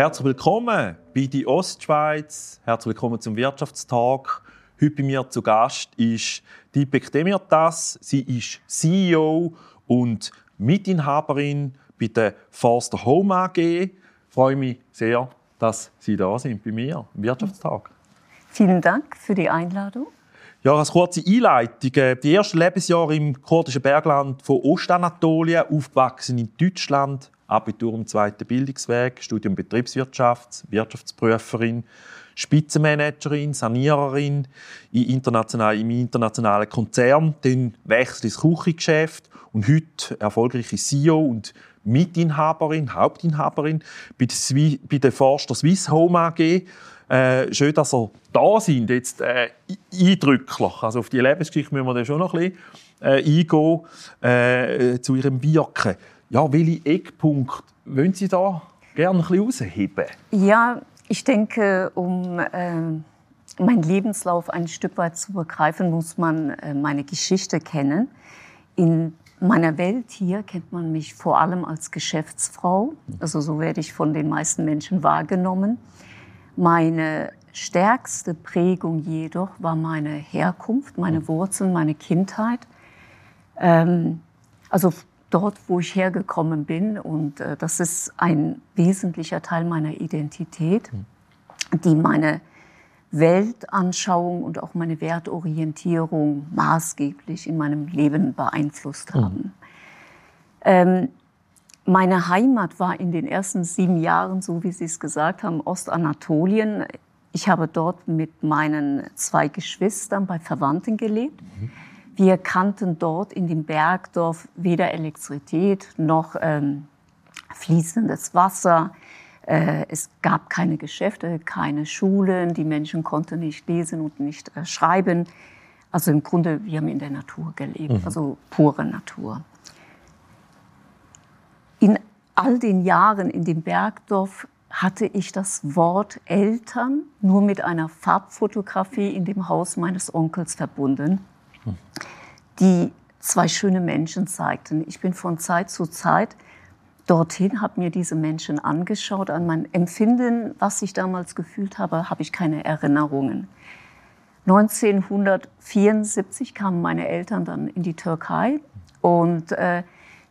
Herzlich willkommen bei die Ostschweiz. Herzlich willkommen zum Wirtschaftstag. Heute bei mir zu Gast ist Dipek Demirtas. Sie ist CEO und Mitinhaberin bei der Forster Home AG. Ich freue mich sehr, dass Sie da sind bei mir im Wirtschaftstag. Vielen Dank für die Einladung. Ja, als kurze Einleitung. Äh, die ersten Lebensjahre im kurdischen Bergland von Ostanatolien, aufgewachsen in Deutschland, Abitur im zweiten Bildungsweg, Studium Betriebswirtschaft, Wirtschaftsprüferin, Spitzenmanagerin, Saniererin in international, im internationalen Konzern, dann wechselt ins Küchengeschäft und heute erfolgreiche CEO und Mitinhaberin, Hauptinhaberin bei der, Swi bei der Forster Swiss Home AG. Äh, schön, dass ihr da sind, jetzt äh, eindrücklich. Also auf die Lebensgeschichte müssen wir dann schon noch ein bisschen äh, eingehen, äh, zu ihrem Wirken. Ja, welche Eckpunkte wollen Sie da gerne ein bisschen herausheben? Ja, ich denke, um äh, meinen Lebenslauf ein Stück weit zu begreifen, muss man äh, meine Geschichte kennen. In meiner Welt hier kennt man mich vor allem als Geschäftsfrau. Also so werde ich von den meisten Menschen wahrgenommen. Meine stärkste Prägung jedoch war meine Herkunft, meine Wurzeln, meine Kindheit. Ähm, also dort, wo ich hergekommen bin. Und äh, das ist ein wesentlicher Teil meiner Identität, die meine Weltanschauung und auch meine Wertorientierung maßgeblich in meinem Leben beeinflusst haben. Mhm. Ähm, meine Heimat war in den ersten sieben Jahren, so wie Sie es gesagt haben, Ostanatolien. Ich habe dort mit meinen zwei Geschwistern bei Verwandten gelebt. Mhm. Wir kannten dort in dem Bergdorf weder Elektrizität noch ähm, fließendes Wasser. Äh, es gab keine Geschäfte, keine Schulen. Die Menschen konnten nicht lesen und nicht äh, schreiben. Also im Grunde, wir haben in der Natur gelebt, mhm. also pure Natur. In all den Jahren in dem Bergdorf hatte ich das Wort Eltern nur mit einer Farbfotografie in dem Haus meines Onkels verbunden die zwei schöne Menschen zeigten. Ich bin von Zeit zu Zeit dorthin, habe mir diese Menschen angeschaut. An mein Empfinden, was ich damals gefühlt habe, habe ich keine Erinnerungen. 1974 kamen meine Eltern dann in die Türkei und äh,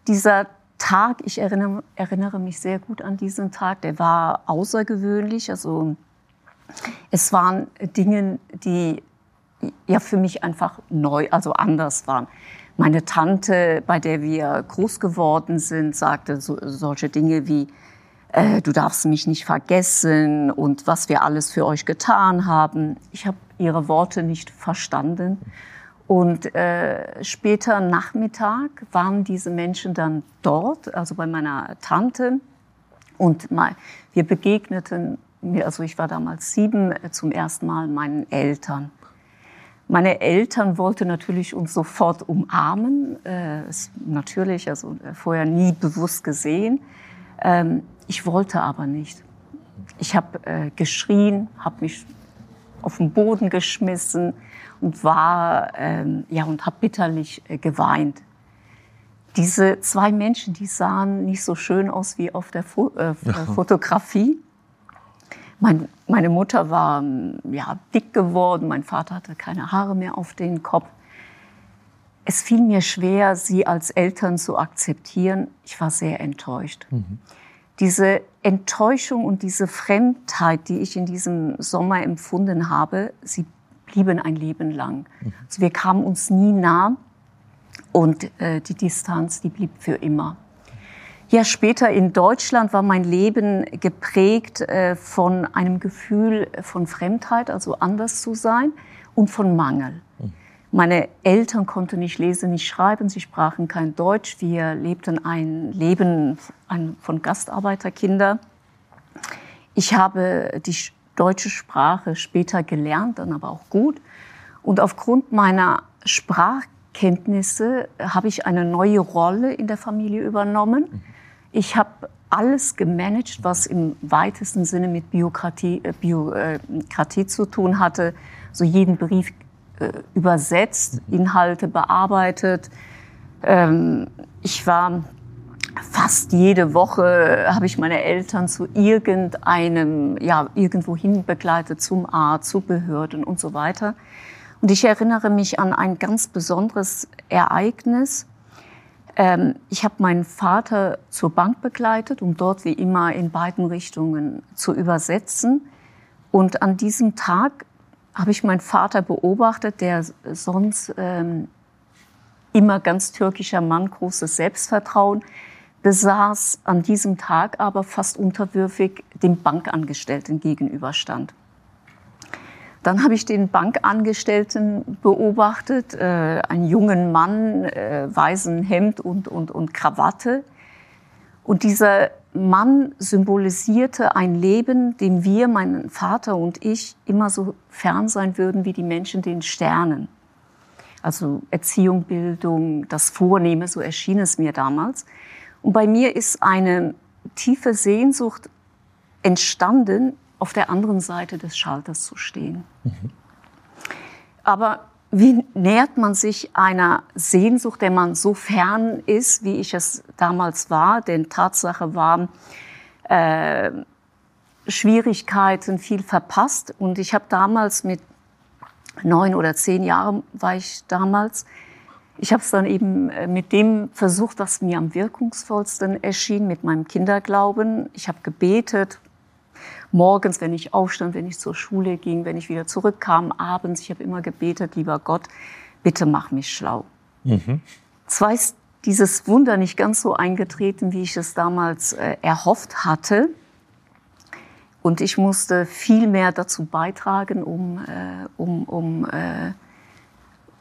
dieser Tag, ich erinnere, erinnere, mich sehr gut an diesen Tag, der war außergewöhnlich. Also es waren Dinge, die ja für mich einfach neu, also anders waren. Meine Tante, bei der wir groß geworden sind, sagte so, solche Dinge wie, äh, du darfst mich nicht vergessen und was wir alles für euch getan haben. Ich habe ihre Worte nicht verstanden. Und äh, später Nachmittag waren diese Menschen dann dort, also bei meiner Tante. Und mal, wir begegneten, also ich war damals sieben, äh, zum ersten Mal meinen Eltern. Meine Eltern wollten natürlich uns sofort umarmen. Äh, natürlich, also äh, vorher nie bewusst gesehen. Ähm, ich wollte aber nicht. Ich habe äh, geschrien, habe mich auf den Boden geschmissen und war ähm, ja und habe bitterlich äh, geweint. Diese zwei Menschen, die sahen nicht so schön aus wie auf der Fo äh, Fotografie. Mein, meine Mutter war ja, dick geworden, mein Vater hatte keine Haare mehr auf den Kopf. Es fiel mir schwer, sie als Eltern zu akzeptieren. Ich war sehr enttäuscht. Mhm. Diese Enttäuschung und diese Fremdheit, die ich in diesem Sommer empfunden habe, sie blieben ein Leben lang. Mhm. Also wir kamen uns nie nah und äh, die Distanz, die blieb für immer. Ja, später in Deutschland war mein Leben geprägt äh, von einem Gefühl von Fremdheit, also anders zu sein, und von Mangel. Meine Eltern konnten nicht lesen, nicht schreiben, sie sprachen kein Deutsch. Wir lebten ein Leben von Gastarbeiterkinder. Ich habe die deutsche Sprache später gelernt, dann aber auch gut. Und aufgrund meiner Sprachkenntnisse habe ich eine neue Rolle in der Familie übernommen. Ich habe alles gemanagt, was im weitesten Sinne mit Biokratie, äh, Biokratie zu tun hatte. So jeden Brief äh, übersetzt, Inhalte bearbeitet. Ähm, ich war fast jede Woche habe ich meine Eltern zu irgendeinem, ja, irgendwohin begleitet, zum Arzt, zu Behörden und so weiter. Und ich erinnere mich an ein ganz besonderes Ereignis. Ähm, ich habe meinen Vater zur Bank begleitet, um dort wie immer in beiden Richtungen zu übersetzen. Und an diesem Tag habe ich meinen Vater beobachtet, der sonst ähm, immer ganz türkischer Mann, großes Selbstvertrauen, besaß an diesem Tag aber fast unterwürfig dem Bankangestellten gegenüberstand. Dann habe ich den Bankangestellten beobachtet, äh, einen jungen Mann, äh, weißen Hemd und, und, und Krawatte. Und dieser Mann symbolisierte ein Leben, dem wir, mein Vater und ich, immer so fern sein würden wie die Menschen den Sternen. Also Erziehung, Bildung, das Vornehme, so erschien es mir damals. Und bei mir ist eine tiefe Sehnsucht entstanden, auf der anderen Seite des Schalters zu stehen. Mhm. Aber wie nähert man sich einer Sehnsucht, der man so fern ist, wie ich es damals war? Denn Tatsache war, äh, Schwierigkeiten, viel verpasst. Und ich habe damals mit neun oder zehn Jahren war ich damals, ich habe es dann eben äh, mit dem versucht, was mir am wirkungsvollsten erschien, mit meinem Kinderglauben. Ich habe gebetet, morgens, wenn ich aufstand, wenn ich zur Schule ging, wenn ich wieder zurückkam, abends. Ich habe immer gebetet, lieber Gott, bitte mach mich schlau. Mhm. Zwar ist dieses Wunder nicht ganz so eingetreten, wie ich es damals äh, erhofft hatte. Und ich musste viel mehr dazu beitragen, um, äh, um, um äh,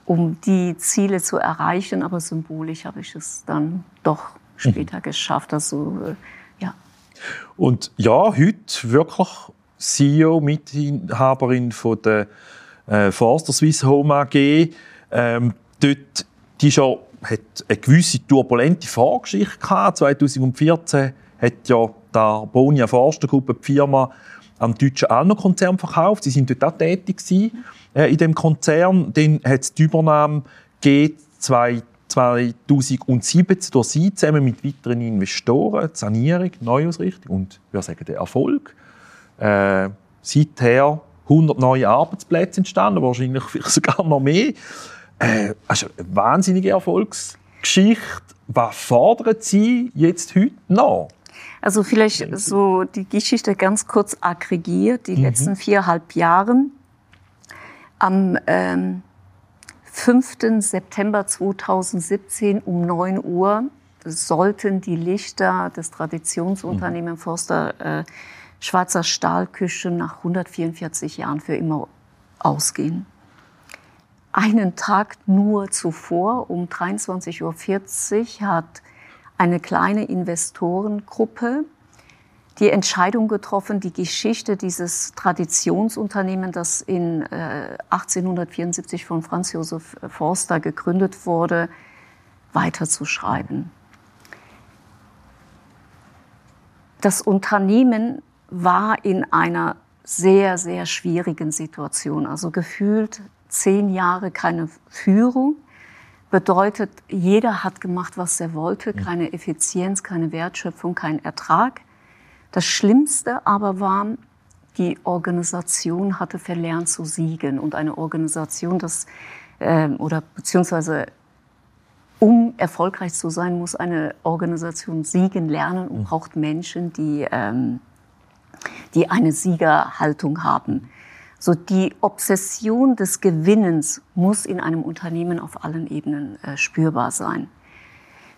um die Ziele zu erreichen. Aber symbolisch habe ich es dann doch später mhm. geschafft. Also, äh. Und ja, heute wirklich CEO, Mitinhaberin von der äh, Forster Swiss Home AG. Ähm, dort, die schon, hat eine gewisse turbulente Vorgeschichte gehabt. 2014 hat ja der Bonia Forstergruppe die Firma am deutschen Alno-Konzern verkauft. Sie sind dort auch tätig gewesen äh, in dem Konzern. Dann hat es die Übernahme gegeben, 2017 durch sie zusammen mit weiteren Investoren, die Sanierung, Neuausrichtung und wir sagen der Erfolg. Äh, seither 100 neue Arbeitsplätze entstanden, wahrscheinlich sogar noch mehr. Äh, also eine wahnsinnige Erfolgsgeschichte. Was fordert Sie jetzt heute noch? Also vielleicht so die Geschichte ganz kurz aggregiert, die mhm. letzten viereinhalb Jahre. Am ähm, 5. September 2017 um 9 Uhr sollten die Lichter des Traditionsunternehmens mhm. Forster äh, Schwarzer Stahlküche nach 144 Jahren für immer ausgehen. Einen Tag nur zuvor, um 23.40 Uhr, hat eine kleine Investorengruppe die Entscheidung getroffen, die Geschichte dieses Traditionsunternehmens, das in äh, 1874 von Franz Josef Forster gegründet wurde, weiterzuschreiben. Das Unternehmen war in einer sehr, sehr schwierigen Situation. Also gefühlt zehn Jahre keine Führung. Bedeutet, jeder hat gemacht, was er wollte. Keine Effizienz, keine Wertschöpfung, kein Ertrag. Das Schlimmste aber war, die Organisation hatte verlernt zu siegen. Und eine Organisation, das, äh, oder beziehungsweise um erfolgreich zu sein, muss eine Organisation siegen lernen und mhm. braucht Menschen, die, ähm, die eine Siegerhaltung haben. So die Obsession des Gewinnens muss in einem Unternehmen auf allen Ebenen äh, spürbar sein.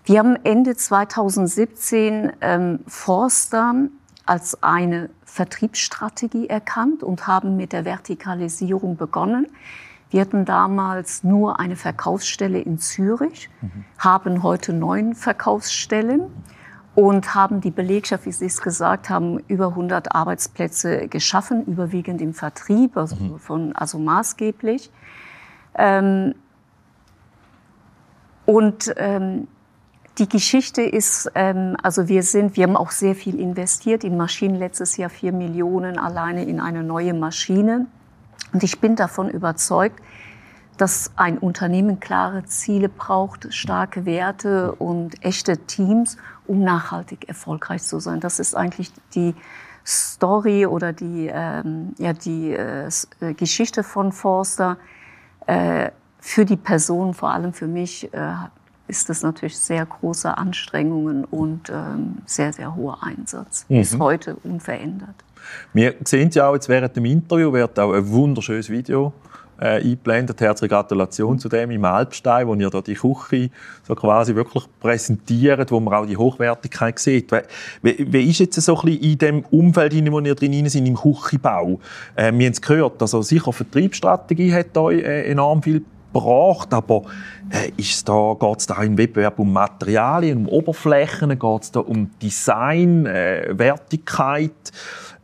Wir haben Ende 2017 ähm, Forster als eine Vertriebsstrategie erkannt und haben mit der Vertikalisierung begonnen. Wir hatten damals nur eine Verkaufsstelle in Zürich, mhm. haben heute neun Verkaufsstellen und haben die Belegschaft, wie Sie es gesagt haben, über 100 Arbeitsplätze geschaffen, überwiegend im Vertrieb, also, mhm. von, also maßgeblich. Ähm, und ähm, die Geschichte ist, ähm, also wir sind, wir haben auch sehr viel investiert in Maschinen, letztes Jahr vier Millionen alleine in eine neue Maschine. Und ich bin davon überzeugt, dass ein Unternehmen klare Ziele braucht, starke Werte und echte Teams, um nachhaltig erfolgreich zu sein. Das ist eigentlich die Story oder die, ähm, ja, die äh, äh Geschichte von Forster. Äh, für die Person, vor allem für mich, äh, ist das natürlich sehr große Anstrengungen und ähm, sehr, sehr hoher Einsatz. Mhm. Bis heute unverändert. Wir sehen ja auch jetzt während dem Interview, wird auch ein wunderschönes Video äh, eingeblendet. Herzliche Gratulation zu dem im Alpstein, wo ihr da die Küche so quasi wirklich präsentiert, wo man auch die Hochwertigkeit sieht. Wie, wie ist jetzt so ein bisschen in dem Umfeld, in dem ihr drin sind, im Küchenbau? Äh, wir haben es gehört, also sicher Vertriebsstrategie hat euch äh, enorm viel gebracht, aber äh, da, geht es da im Wettbewerb um Materialien, um Oberflächen, geht es da um Design, äh, Wertigkeit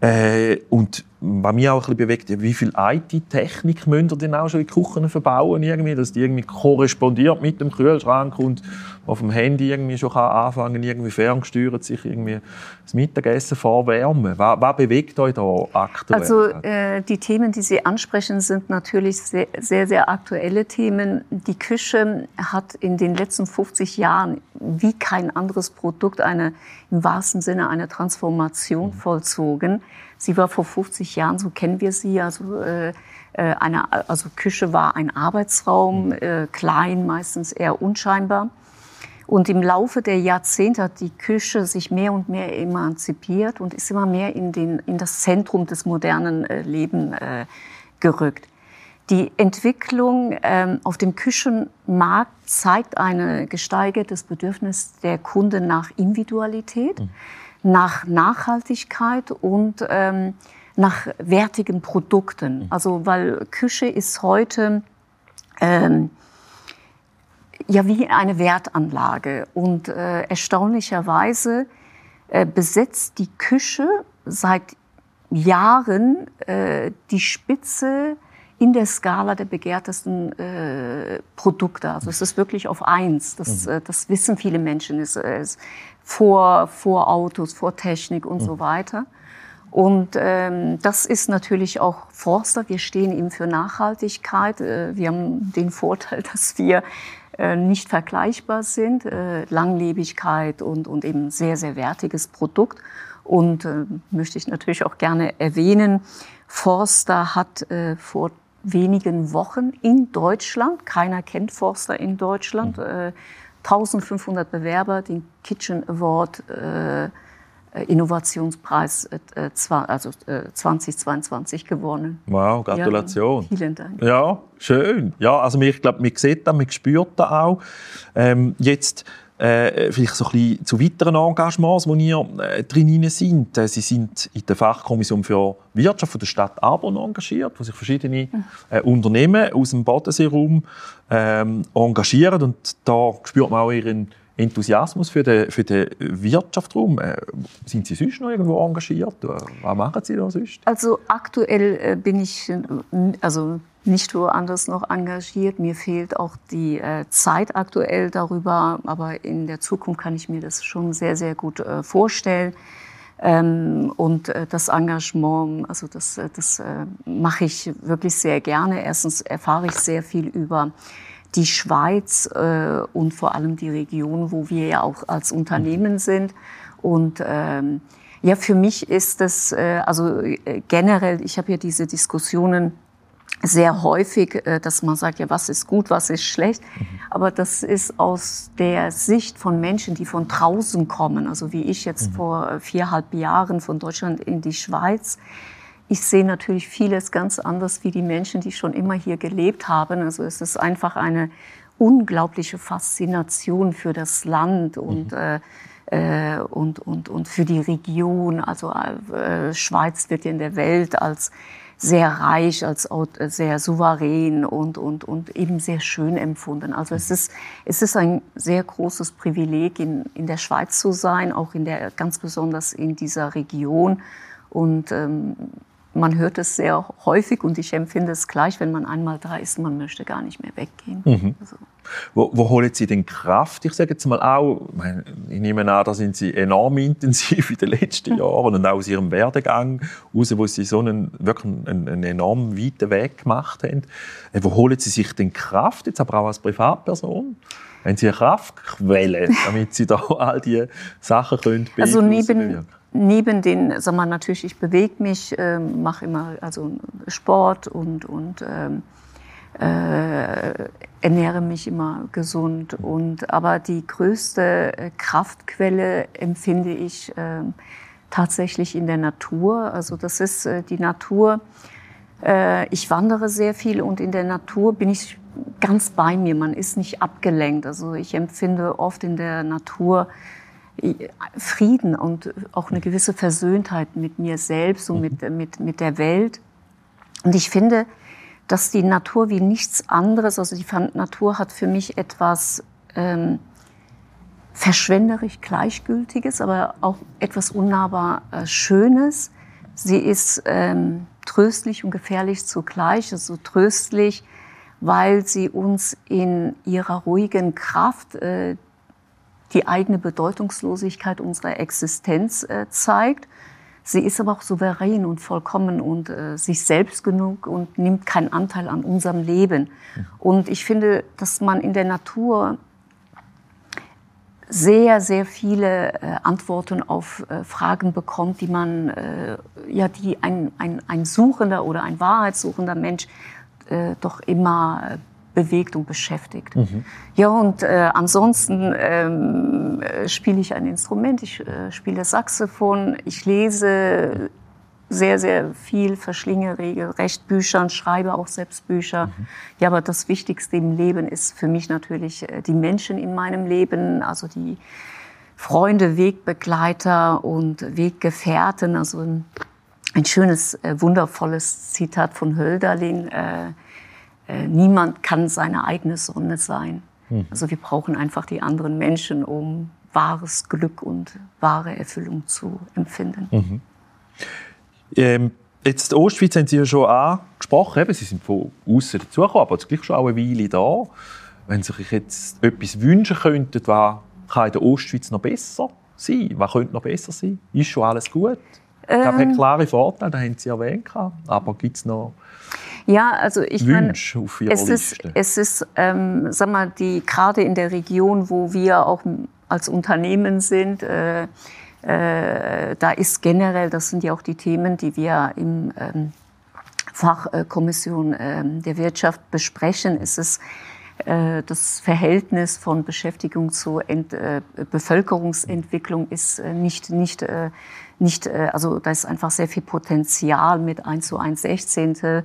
äh, und was mich auch ein bisschen bewegt, wie viel IT-Technik müsst ihr denn auch schon in Küchen verbauen, irgendwie, dass die irgendwie korrespondiert mit dem Kühlschrank und auf dem Handy irgendwie schon kann anfangen, irgendwie ferngesteuert sich irgendwie das Mittagessen vorwärmen. Was, was bewegt euch da aktuell? Also äh, die Themen, die Sie ansprechen, sind natürlich sehr, sehr, sehr aktuelle Themen. Die Küche hat in den letzten 50 Jahren wie kein anderes Produkt eine, im wahrsten Sinne eine Transformation mhm. vollzogen. Sie war vor 50 Jahren, so kennen wir sie, also äh, äh, eine, also Küche war ein Arbeitsraum, mhm. äh, klein, meistens eher unscheinbar. Und im Laufe der Jahrzehnte hat die Küche sich mehr und mehr emanzipiert und ist immer mehr in, den, in das Zentrum des modernen äh, Lebens äh, gerückt. Die Entwicklung ähm, auf dem Küchenmarkt zeigt ein gesteigertes Bedürfnis der Kunden nach Individualität. Mhm nach Nachhaltigkeit und ähm, nach wertigen Produkten. Mhm. Also weil Küche ist heute ähm, ja wie eine Wertanlage und äh, erstaunlicherweise äh, besetzt die Küche seit Jahren äh, die Spitze in der Skala der begehrtesten äh, Produkte. Also es ist wirklich auf eins. Das, mhm. äh, das wissen viele Menschen. Es, es, vor, vor Autos, vor Technik und mhm. so weiter. Und ähm, das ist natürlich auch Forster. Wir stehen eben für Nachhaltigkeit. Äh, wir haben den Vorteil, dass wir äh, nicht vergleichbar sind. Äh, Langlebigkeit und, und eben sehr, sehr wertiges Produkt. Und äh, möchte ich natürlich auch gerne erwähnen, Forster hat äh, vor wenigen Wochen in Deutschland, keiner kennt Forster in Deutschland, mhm. äh, 1500 Bewerber den Kitchen Award äh, Innovationspreis äh, also, äh, 2022 gewonnen. Wow, Gratulation. Ja, vielen Dank. Ja, schön. Ja, also ich glaube, man sieht das, man spürt das auch. Ähm, jetzt äh, vielleicht so ein bisschen zu weiteren Engagements, wo ihr äh, drin sind. Äh, Sie sind in der Fachkommission für Wirtschaft von der Stadt Arbon engagiert, wo sich verschiedene äh, Unternehmen aus dem Bodenseeraum ähm, engagieren. Und da spürt man auch Ihren Enthusiasmus für den, für den Wirtschaftsraum. Äh, sind Sie sonst noch irgendwo engagiert? Was machen Sie da sonst? Also aktuell äh, bin ich also nicht woanders noch engagiert. Mir fehlt auch die äh, Zeit aktuell darüber, aber in der Zukunft kann ich mir das schon sehr, sehr gut äh, vorstellen. Ähm, und äh, das Engagement, also das, das mache ich wirklich sehr gerne. Erstens erfahre ich sehr viel über die Schweiz und vor allem die Region, wo wir ja auch als Unternehmen mhm. sind. Und ähm, ja, für mich ist das, also generell, ich habe ja diese Diskussionen sehr häufig, äh, dass man sagt, ja, was ist gut, was ist schlecht. Mhm. Aber das ist aus der Sicht von Menschen, die von draußen kommen, also wie ich jetzt mhm. vor viereinhalb Jahren von Deutschland in die Schweiz, ich sehe natürlich vieles ganz anders wie die Menschen, die schon immer hier gelebt haben. Also es ist einfach eine unglaubliche Faszination für das Land und, mhm. äh, und, und, und für die Region. Also äh, Schweiz wird ja in der Welt als sehr reich, als sehr souverän und, und, und eben sehr schön empfunden. Also es ist, es ist ein sehr großes Privileg, in, in der Schweiz zu sein, auch in der, ganz besonders in dieser Region. Und ähm, man hört es sehr häufig und ich empfinde es gleich, wenn man einmal da ist, man möchte gar nicht mehr weggehen. Mhm. Also. Wo, wo holen Sie denn Kraft? Ich sage jetzt mal auch, ich nehme an, da sind Sie enorm intensiv in den letzten Jahren und auch aus Ihrem Werdegang raus, wo Sie so einen wirklich einen, einen enorm weiten Weg gemacht haben. Äh, wo holen Sie sich denn Kraft, jetzt aber auch als Privatperson? Haben Sie eine Kraftquelle, damit Sie da all diese Sachen können Also neben, neben den, sag mal, natürlich, ich bewege mich, äh, mache immer also Sport und, und ähm, äh, ernähre mich immer gesund. Und, aber die größte äh, Kraftquelle empfinde ich äh, tatsächlich in der Natur. Also das ist äh, die Natur. Äh, ich wandere sehr viel und in der Natur bin ich ganz bei mir. Man ist nicht abgelenkt. Also ich empfinde oft in der Natur Frieden und auch eine gewisse Versöhntheit mit mir selbst und mit, mit, mit der Welt. Und ich finde, dass die Natur wie nichts anderes, also die Natur hat für mich etwas ähm, verschwenderisch Gleichgültiges, aber auch etwas unnahbar äh, Schönes. Sie ist ähm, tröstlich und gefährlich zugleich, also tröstlich, weil sie uns in ihrer ruhigen Kraft äh, die eigene Bedeutungslosigkeit unserer Existenz äh, zeigt. Sie ist aber auch souverän und vollkommen und äh, sich selbst genug und nimmt keinen Anteil an unserem Leben. Und ich finde, dass man in der Natur sehr, sehr viele äh, Antworten auf äh, Fragen bekommt, die man, äh, ja, die ein, ein, ein suchender oder ein wahrheitssuchender Mensch äh, doch immer bewegt und beschäftigt. Mhm. Ja, und äh, ansonsten ähm, äh, spiele ich ein Instrument, ich äh, spiele Saxophon, ich lese sehr, sehr viel, verschlinge regelrecht Bücher und schreibe auch selbst Bücher. Mhm. Ja, aber das Wichtigste im Leben ist für mich natürlich äh, die Menschen in meinem Leben, also die Freunde, Wegbegleiter und Weggefährten. Also ein, ein schönes, äh, wundervolles Zitat von Hölderlin. Äh, äh, niemand kann seine eigene Sonne sein. Mhm. Also wir brauchen einfach die anderen Menschen, um wahres Glück und wahre Erfüllung zu empfinden. Mhm. Ähm, jetzt Ostschweiz haben Sie ja schon angesprochen, eben, Sie sind von außen dazugekommen, aber jetzt gleich schon auch eine Weile da. Wenn Sie sich jetzt etwas wünschen könnten, was kann in der Ostschweiz noch besser sein? Was könnte noch besser sein? Ist schon alles gut? Ähm, ich glaube, hat klare Vorteile, das haben Sie erwähnt. Aber gibt es noch ja, also ich meine, es ist, es ist, ähm, sag mal, die gerade in der Region, wo wir auch als Unternehmen sind, äh, äh, da ist generell, das sind ja auch die Themen, die wir im ähm, Fachkommission äh, der Wirtschaft besprechen, ist es äh, das Verhältnis von Beschäftigung zu Ent, äh, Bevölkerungsentwicklung ist äh, nicht, nicht, äh, nicht, äh, also da ist einfach sehr viel Potenzial mit 1 zu 1 Sechzehntel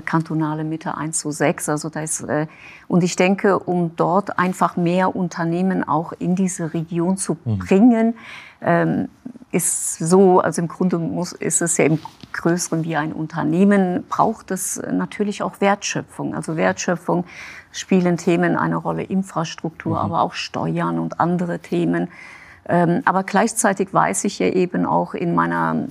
kantonale Mitte 1 zu 6. Also da ist, äh, und ich denke, um dort einfach mehr Unternehmen auch in diese Region zu mhm. bringen, ähm, ist so, also im Grunde muss, ist es ja im Größeren wie ein Unternehmen, braucht es natürlich auch Wertschöpfung. Also Wertschöpfung spielen Themen eine Rolle, Infrastruktur, mhm. aber auch Steuern und andere Themen. Ähm, aber gleichzeitig weiß ich ja eben auch in meiner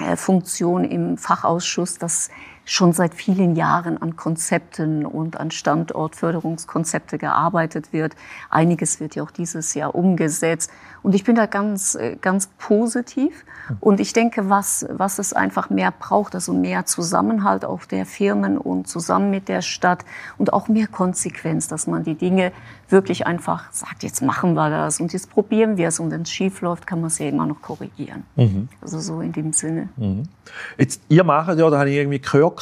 äh, Funktion im Fachausschuss, dass schon seit vielen Jahren an Konzepten und an Standortförderungskonzepte gearbeitet wird. Einiges wird ja auch dieses Jahr umgesetzt. Und ich bin da ganz, äh, ganz positiv. Und ich denke, was, was es einfach mehr braucht, also mehr Zusammenhalt auch der Firmen und zusammen mit der Stadt und auch mehr Konsequenz, dass man die Dinge wirklich einfach sagt, jetzt machen wir das und jetzt probieren wir es und wenn es schief läuft, kann man es ja immer noch korrigieren. Mhm. Also so in dem Sinne. Mhm. Jetzt, ihr macht ja, da habe ich irgendwie gehört,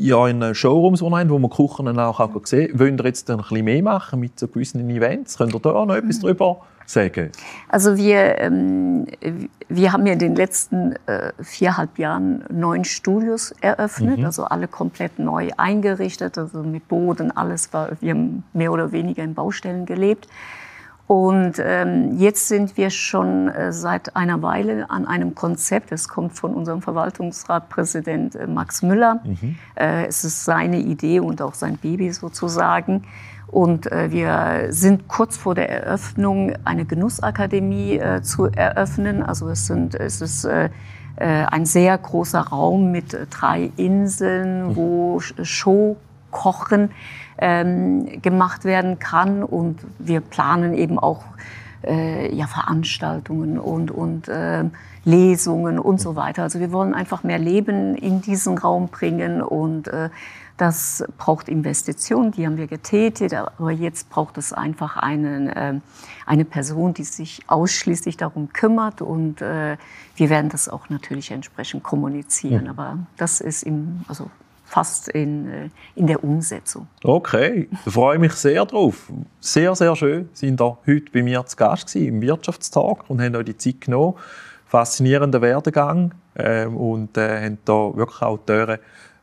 ja in Showrooms online, wo man Kuchen auch, auch gesehen Wollt ihr jetzt ein bisschen mehr machen mit so gewissen Events? Könnt ihr da noch etwas mhm. drüber sagen? Also wir, ähm, wir haben ja in den letzten äh, viereinhalb Jahren neun Studios eröffnet, mhm. also alle komplett neu eingerichtet, also mit Boden, alles war, wir haben mehr oder weniger in Baustellen gelebt. Und ähm, jetzt sind wir schon äh, seit einer Weile an einem Konzept. Es kommt von unserem Verwaltungsratpräsident äh, Max Müller. Mhm. Äh, es ist seine Idee und auch sein Baby sozusagen. Und äh, wir sind kurz vor der Eröffnung, eine Genussakademie äh, zu eröffnen. Also es, sind, es ist äh, ein sehr großer Raum mit drei Inseln, wo Showkochen ähm, gemacht werden kann. Und wir planen eben auch äh, ja, Veranstaltungen und, und äh, Lesungen und so weiter. Also wir wollen einfach mehr Leben in diesen Raum bringen und äh, das braucht Investitionen, die haben wir getätigt, aber jetzt braucht es einfach einen, äh, eine Person, die sich ausschließlich darum kümmert und äh, wir werden das auch natürlich entsprechend kommunizieren. Ja. Aber das ist im, also fast in, äh, in der Umsetzung. Okay, da freue ich mich sehr drauf. Sehr, sehr schön, sind da heute bei mir zu Gast gewesen, im Wirtschaftstag und haben euch die Zeit genommen. Faszinierender Werdegang äh, und äh, haben da wirklich auch die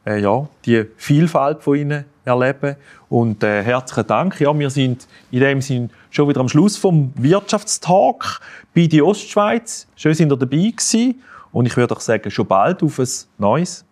äh, ja, die Vielfalt von ihnen erleben. Und äh, herzlichen Dank. Ja, wir sind in dem Sinn schon wieder am Schluss vom Wirtschaftstalk bei die Ostschweiz. Schön, sind ihr dabei gewesen. Und ich würde auch sagen, schon bald auf ein neues